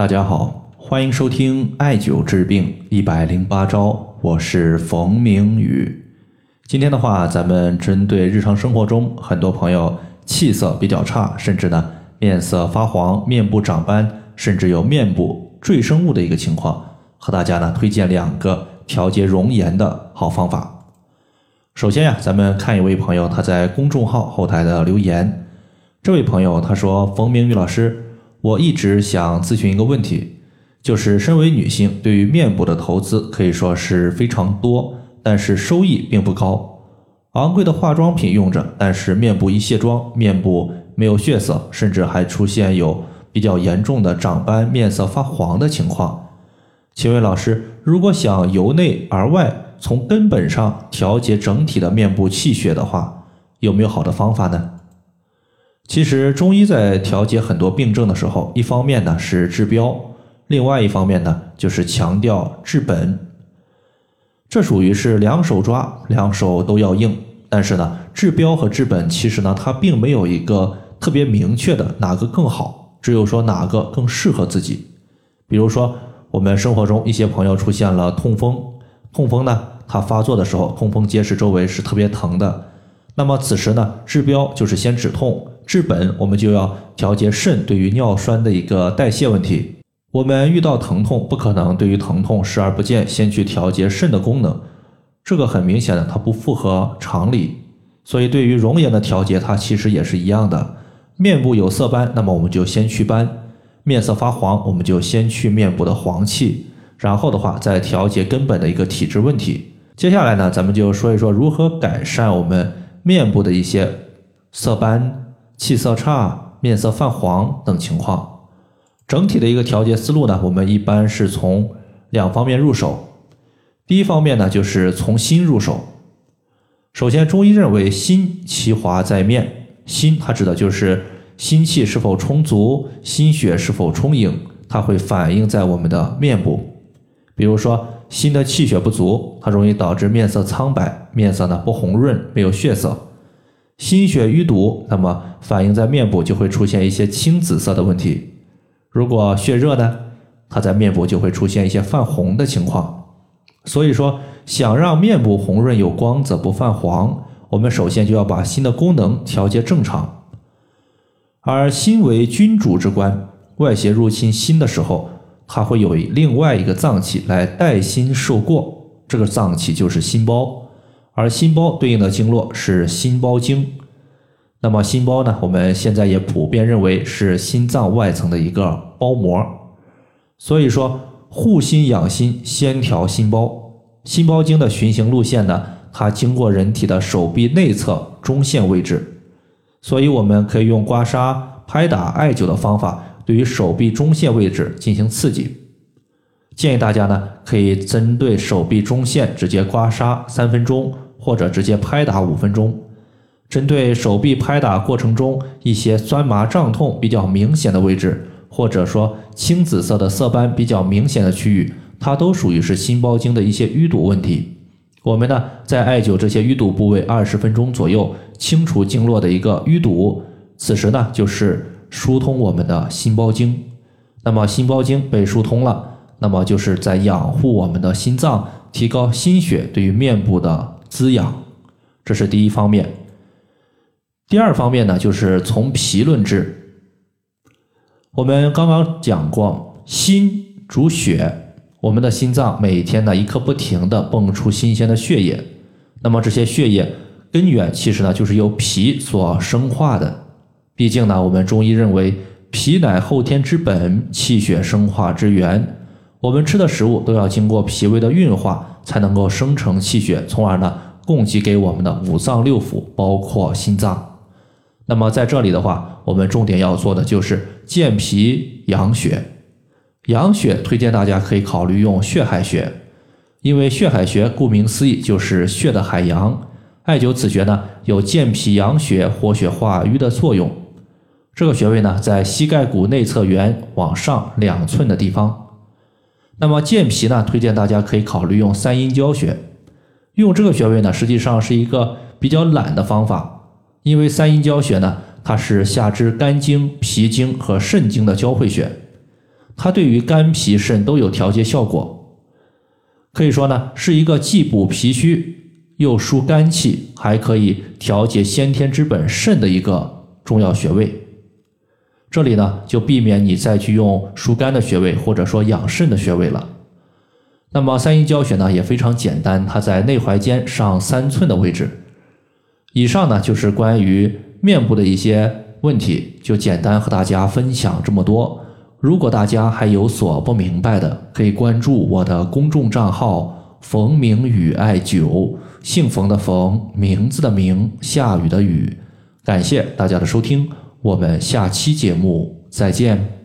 大家好，欢迎收听艾灸治病一百零八招，我是冯明宇。今天的话，咱们针对日常生活中很多朋友气色比较差，甚至呢面色发黄、面部长斑，甚至有面部赘生物的一个情况，和大家呢推荐两个调节容颜的好方法。首先呀，咱们看一位朋友他在公众号后台的留言。这位朋友他说：“冯明宇老师，我一直想咨询一个问题，就是身为女性，对于面部的投资可以说是非常多，但是收益并不高。昂贵的化妆品用着，但是面部一卸妆，面部没有血色，甚至还出现有比较严重的长斑、面色发黄的情况。请问老师，如果想由内而外，从根本上调节整体的面部气血的话，有没有好的方法呢？其实中医在调节很多病症的时候，一方面呢是治标，另外一方面呢就是强调治本。这属于是两手抓，两手都要硬。但是呢，治标和治本其实呢，它并没有一个特别明确的哪个更好，只有说哪个更适合自己。比如说，我们生活中一些朋友出现了痛风。痛风呢，它发作的时候，痛风结石周围是特别疼的。那么此时呢，治标就是先止痛，治本我们就要调节肾对于尿酸的一个代谢问题。我们遇到疼痛，不可能对于疼痛视而不见，先去调节肾的功能，这个很明显的它不符合常理。所以对于容颜的调节，它其实也是一样的。面部有色斑，那么我们就先祛斑；面色发黄，我们就先去面部的黄气。然后的话，再调节根本的一个体质问题。接下来呢，咱们就说一说如何改善我们面部的一些色斑、气色差、面色泛黄等情况。整体的一个调节思路呢，我们一般是从两方面入手。第一方面呢，就是从心入手。首先，中医认为心其华在面，心它指的就是心气是否充足，心血是否充盈，它会反映在我们的面部。比如说，心的气血不足，它容易导致面色苍白，面色呢不红润，没有血色。心血瘀堵，那么反映在面部就会出现一些青紫色的问题。如果血热呢，它在面部就会出现一些泛红的情况。所以说，想让面部红润有光泽，不泛黄，我们首先就要把心的功能调节正常。而心为君主之官，外邪入侵心的时候。它会有另外一个脏器来代心受过，这个脏器就是心包，而心包对应的经络是心包经。那么心包呢，我们现在也普遍认为是心脏外层的一个包膜。所以说，护心养心，先调心包。心包经的循行路线呢，它经过人体的手臂内侧中线位置，所以我们可以用刮痧、拍打、艾灸的方法。对于手臂中线位置进行刺激，建议大家呢可以针对手臂中线直接刮痧三分钟，或者直接拍打五分钟。针对手臂拍打过程中一些酸麻胀痛比较明显的位置，或者说青紫色的色斑比较明显的区域，它都属于是心包经的一些淤堵问题。我们呢在艾灸这些淤堵部位二十分钟左右，清除经络的一个淤堵。此时呢就是。疏通我们的心包经，那么心包经被疏通了，那么就是在养护我们的心脏，提高心血对于面部的滋养，这是第一方面。第二方面呢，就是从脾论治。我们刚刚讲过，心主血，我们的心脏每天呢一刻不停的泵出新鲜的血液，那么这些血液根源其实呢就是由脾所生化的。毕竟呢，我们中医认为脾乃后天之本，气血生化之源。我们吃的食物都要经过脾胃的运化，才能够生成气血，从而呢供给给我们的五脏六腑，包括心脏。那么在这里的话，我们重点要做的就是健脾养血。养血推荐大家可以考虑用血海穴，因为血海穴顾名思义就是血的海洋。艾灸此穴呢，有健脾养血、活血化瘀的作用。这个穴位呢，在膝盖骨内侧缘往上两寸的地方。那么健脾呢，推荐大家可以考虑用三阴交穴。用这个穴位呢，实际上是一个比较懒的方法，因为三阴交穴呢，它是下肢肝经、脾经和肾经的交汇穴，它对于肝脾肾都有调节效果，可以说呢是一个既补脾虚又疏肝气，还可以调节先天之本肾的一个重要穴位。这里呢就避免你再去用疏肝的穴位或者说养肾的穴位了。那么三阴交穴呢也非常简单，它在内踝尖上三寸的位置。以上呢就是关于面部的一些问题，就简单和大家分享这么多。如果大家还有所不明白的，可以关注我的公众账号“冯明宇艾灸”，姓冯的冯，名字的名，下雨的雨。感谢大家的收听，我们下期节目再见。